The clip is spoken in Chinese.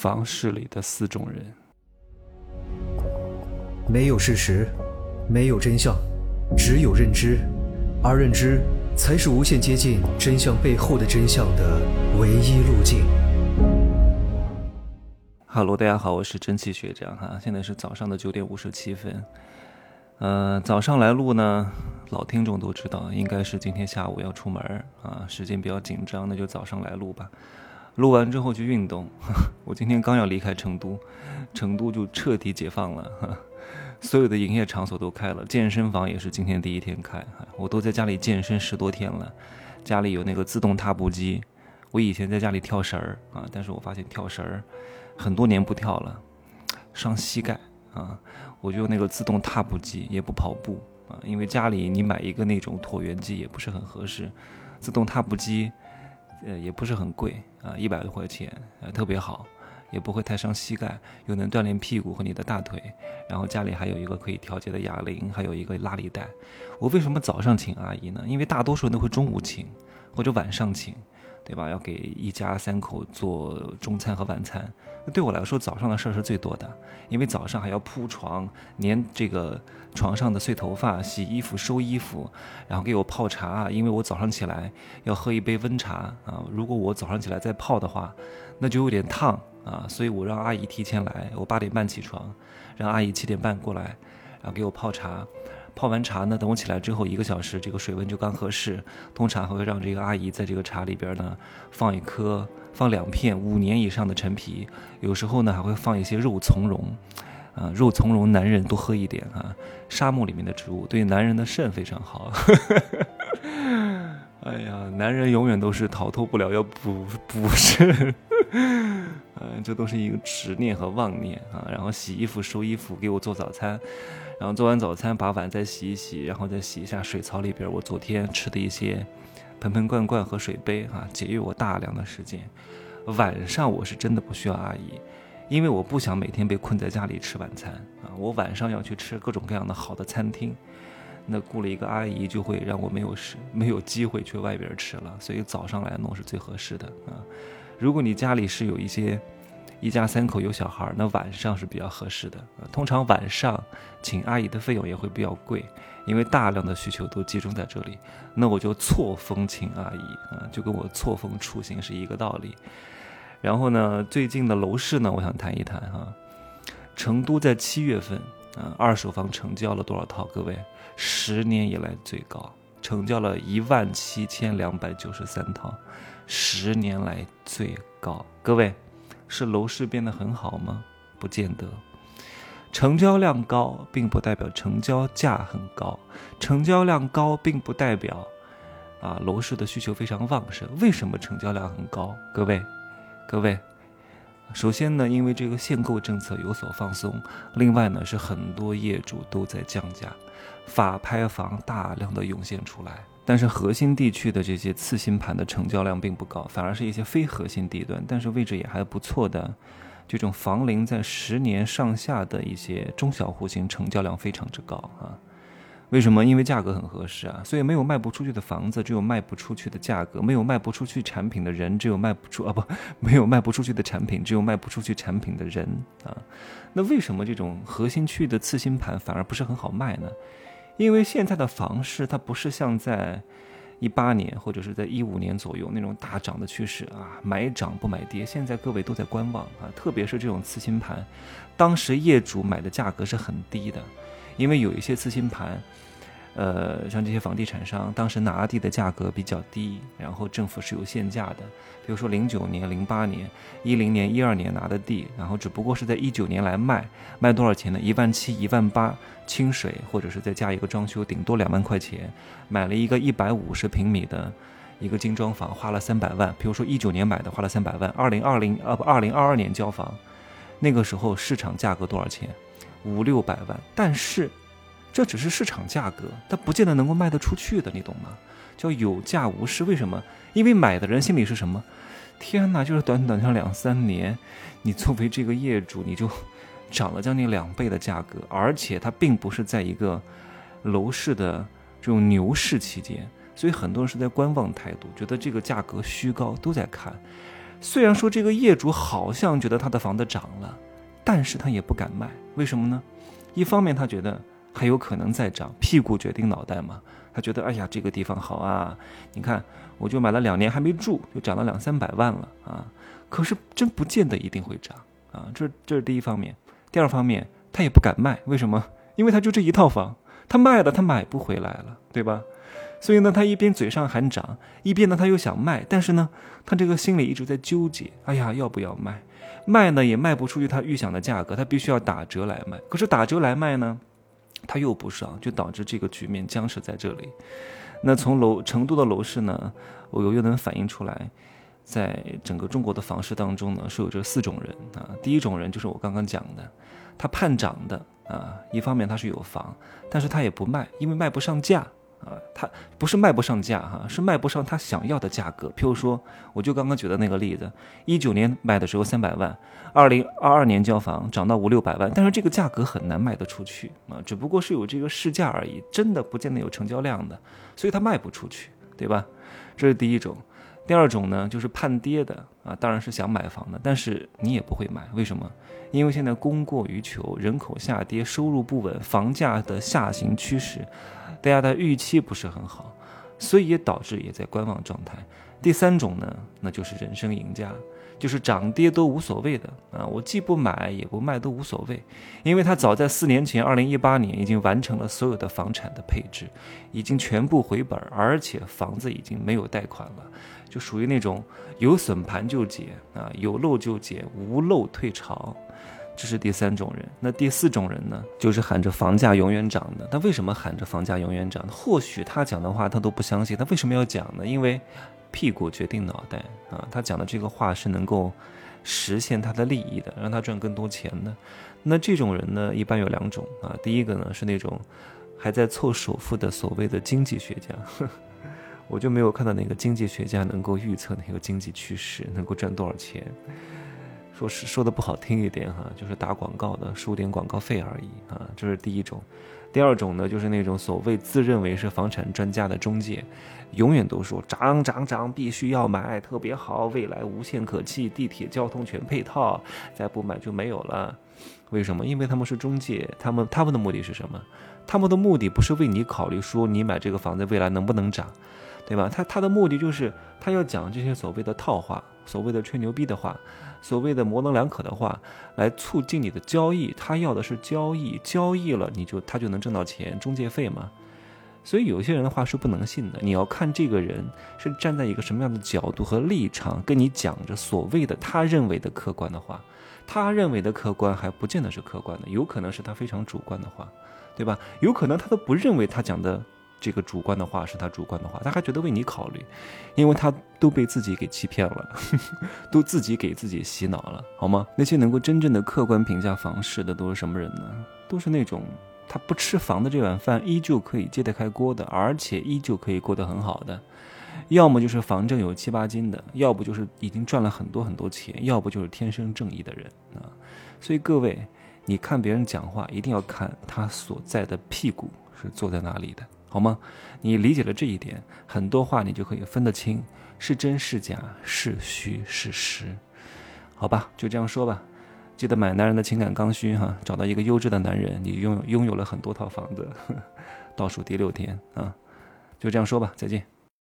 房市里的四种人，没有事实，没有真相，只有认知，而认知才是无限接近真相背后的真相的唯一路径。哈喽，大家好，我是蒸汽学长哈，现在是早上的九点五十七分。呃，早上来录呢，老听众都知道，应该是今天下午要出门啊，时间比较紧张，那就早上来录吧。录完之后去运动。我今天刚要离开成都，成都就彻底解放了，所有的营业场所都开了，健身房也是今天第一天开。我都在家里健身十多天了，家里有那个自动踏步机。我以前在家里跳绳儿啊，但是我发现跳绳儿很多年不跳了，伤膝盖啊。我就用那个自动踏步机，也不跑步啊，因为家里你买一个那种椭圆机也不是很合适，自动踏步机。呃，也不是很贵啊，一百多块钱，呃，特别好，也不会太伤膝盖，又能锻炼屁股和你的大腿。然后家里还有一个可以调节的哑铃，还有一个拉力带。我为什么早上请阿姨呢？因为大多数人都会中午请，或者晚上请。对吧？要给一家三口做中餐和晚餐，那对我来说早上的事儿是最多的，因为早上还要铺床、粘这个床上的碎头发、洗衣服、收衣服，然后给我泡茶，因为我早上起来要喝一杯温茶啊。如果我早上起来再泡的话，那就有点烫啊，所以我让阿姨提前来，我八点半起床，让阿姨七点半过来，然后给我泡茶。泡完茶呢，等我起来之后一个小时，这个水温就刚合适。通常还会让这个阿姨在这个茶里边呢放一颗、放两片五年以上的陈皮，有时候呢还会放一些肉苁蓉，啊，肉苁蓉男人多喝一点啊，沙漠里面的植物对男人的肾非常好。哎呀，男人永远都是逃脱不了要补补肾，嗯，这都是一个执念和妄念啊。然后洗衣服、收衣服，给我做早餐。然后做完早餐，把碗再洗一洗，然后再洗一下水槽里边我昨天吃的一些盆盆罐罐和水杯啊，节约我大量的时间。晚上我是真的不需要阿姨，因为我不想每天被困在家里吃晚餐啊。我晚上要去吃各种各样的好的餐厅，那雇了一个阿姨就会让我没有时没有机会去外边吃了，所以早上来弄是最合适的啊。如果你家里是有一些。一家三口有小孩，那晚上是比较合适的。通常晚上请阿姨的费用也会比较贵，因为大量的需求都集中在这里。那我就错峰请阿姨啊，就跟我错峰出行是一个道理。然后呢，最近的楼市呢，我想谈一谈哈。成都在七月份嗯，二手房成交了多少套？各位，十年以来最高，成交了一万七千两百九十三套，十年来最高。各位。是楼市变得很好吗？不见得。成交量高，并不代表成交价很高；成交量高，并不代表啊楼市的需求非常旺盛。为什么成交量很高？各位，各位，首先呢，因为这个限购政策有所放松；另外呢，是很多业主都在降价，法拍房大量的涌现出来。但是核心地区的这些次新盘的成交量并不高，反而是一些非核心地段，但是位置也还不错的，这种房龄在十年上下的一些中小户型成交量非常之高啊。为什么？因为价格很合适啊，所以没有卖不出去的房子，只有卖不出去的价格；没有卖不出去产品的人，只有卖不出啊不，没有卖不出去的产品，只有卖不出去产品的人啊。那为什么这种核心区域的次新盘反而不是很好卖呢？因为现在的房市它不是像在一八年或者是在一五年左右那种大涨的趋势啊，买涨不买跌。现在各位都在观望啊，特别是这种次新盘，当时业主买的价格是很低的，因为有一些次新盘。呃，像这些房地产商当时拿地的价格比较低，然后政府是有限价的。比如说零九年、零八年、一零年、一二年拿的地，然后只不过是在一九年来卖，卖多少钱呢？一万七、一万八，清水或者是再加一个装修，顶多两万块钱，买了一个一百五十平米的一个精装房，花了三百万。比如说一九年买的，花了三百万，二零二零呃不二零二二年交房，那个时候市场价格多少钱？五六百万，但是。这只是市场价格，它不见得能够卖得出去的，你懂吗？叫有价无市。为什么？因为买的人心里是什么？天哪，就是短短像两三年，你作为这个业主，你就涨了将近两倍的价格，而且它并不是在一个楼市的这种牛市期间，所以很多人是在观望态度，觉得这个价格虚高，都在看。虽然说这个业主好像觉得他的房子涨了，但是他也不敢卖，为什么呢？一方面他觉得还有可能再涨，屁股决定脑袋嘛。他觉得哎呀这个地方好啊，你看我就买了两年还没住，就涨了两三百万了啊。可是真不见得一定会涨啊，这这是第一方面。第二方面他也不敢卖，为什么？因为他就这一套房，他卖了他买不回来了，对吧？所以呢，他一边嘴上喊涨，一边呢他又想卖，但是呢，他这个心里一直在纠结。哎呀，要不要卖？卖呢也卖不出去他预想的价格，他必须要打折来卖。可是打折来卖呢，他又不上，就导致这个局面僵持在这里。那从楼成都的楼市呢，我又能反映出来，在整个中国的房市当中呢，是有这四种人啊。第一种人就是我刚刚讲的，他盼涨的啊，一方面他是有房，但是他也不卖，因为卖不上价。他不是卖不上价哈，是卖不上他想要的价格。譬如说，我就刚刚举的那个例子，一九年买的时候三百万，二零二二年交房涨到五六百万，但是这个价格很难卖得出去啊，只不过是有这个市价而已，真的不见得有成交量的，所以他卖不出去，对吧？这是第一种。第二种呢，就是盼跌的啊，当然是想买房的，但是你也不会买，为什么？因为现在供过于求，人口下跌，收入不稳，房价的下行趋势。大家的预期不是很好，所以也导致也在观望状态。第三种呢，那就是人生赢家，就是涨跌都无所谓的啊，我既不买也不卖都无所谓，因为他早在四年前，二零一八年已经完成了所有的房产的配置，已经全部回本，而且房子已经没有贷款了，就属于那种有损盘就解啊，有漏就解，无漏退潮。这是第三种人，那第四种人呢？就是喊着房价永远涨的。他为什么喊着房价永远涨？或许他讲的话他都不相信，他为什么要讲呢？因为屁股决定脑袋啊！他讲的这个话是能够实现他的利益的，让他赚更多钱的。那这种人呢，一般有两种啊。第一个呢是那种还在凑首付的所谓的经济学家，我就没有看到哪个经济学家能够预测哪个经济趋势，能够赚多少钱。说说的不好听一点哈，就是打广告的，收点广告费而已啊，这是第一种。第二种呢，就是那种所谓自认为是房产专家的中介，永远都说涨涨涨，必须要买，特别好，未来无限可期，地铁交通全配套，再不买就没有了。为什么？因为他们是中介，他们他们的目的是什么？他们的目的不是为你考虑说你买这个房子未来能不能涨，对吧？他他的目的就是他要讲这些所谓的套话，所谓的吹牛逼的话。所谓的模棱两可的话，来促进你的交易，他要的是交易，交易了你就他就能挣到钱，中介费嘛。所以有些人的话是不能信的，你要看这个人是站在一个什么样的角度和立场跟你讲着所谓的他认为的客观的话，他认为的客观还不见得是客观的，有可能是他非常主观的话，对吧？有可能他都不认为他讲的。这个主观的话是他主观的话，他还觉得为你考虑，因为他都被自己给欺骗了，都自己给自己洗脑了，好吗？那些能够真正的客观评价房市的都是什么人呢？都是那种他不吃房的这碗饭依旧可以揭得开锅的，而且依旧可以过得很好的，要么就是房证有七八斤的，要不就是已经赚了很多很多钱，要不就是天生正义的人啊。所以各位，你看别人讲话一定要看他所在的屁股是坐在哪里的。好吗？你理解了这一点，很多话你就可以分得清是真是假，是虚是实。好吧，就这样说吧。记得买男人的情感刚需哈，找到一个优质的男人，你拥有拥有了很多套房子。倒数第六天啊，就这样说吧，再见。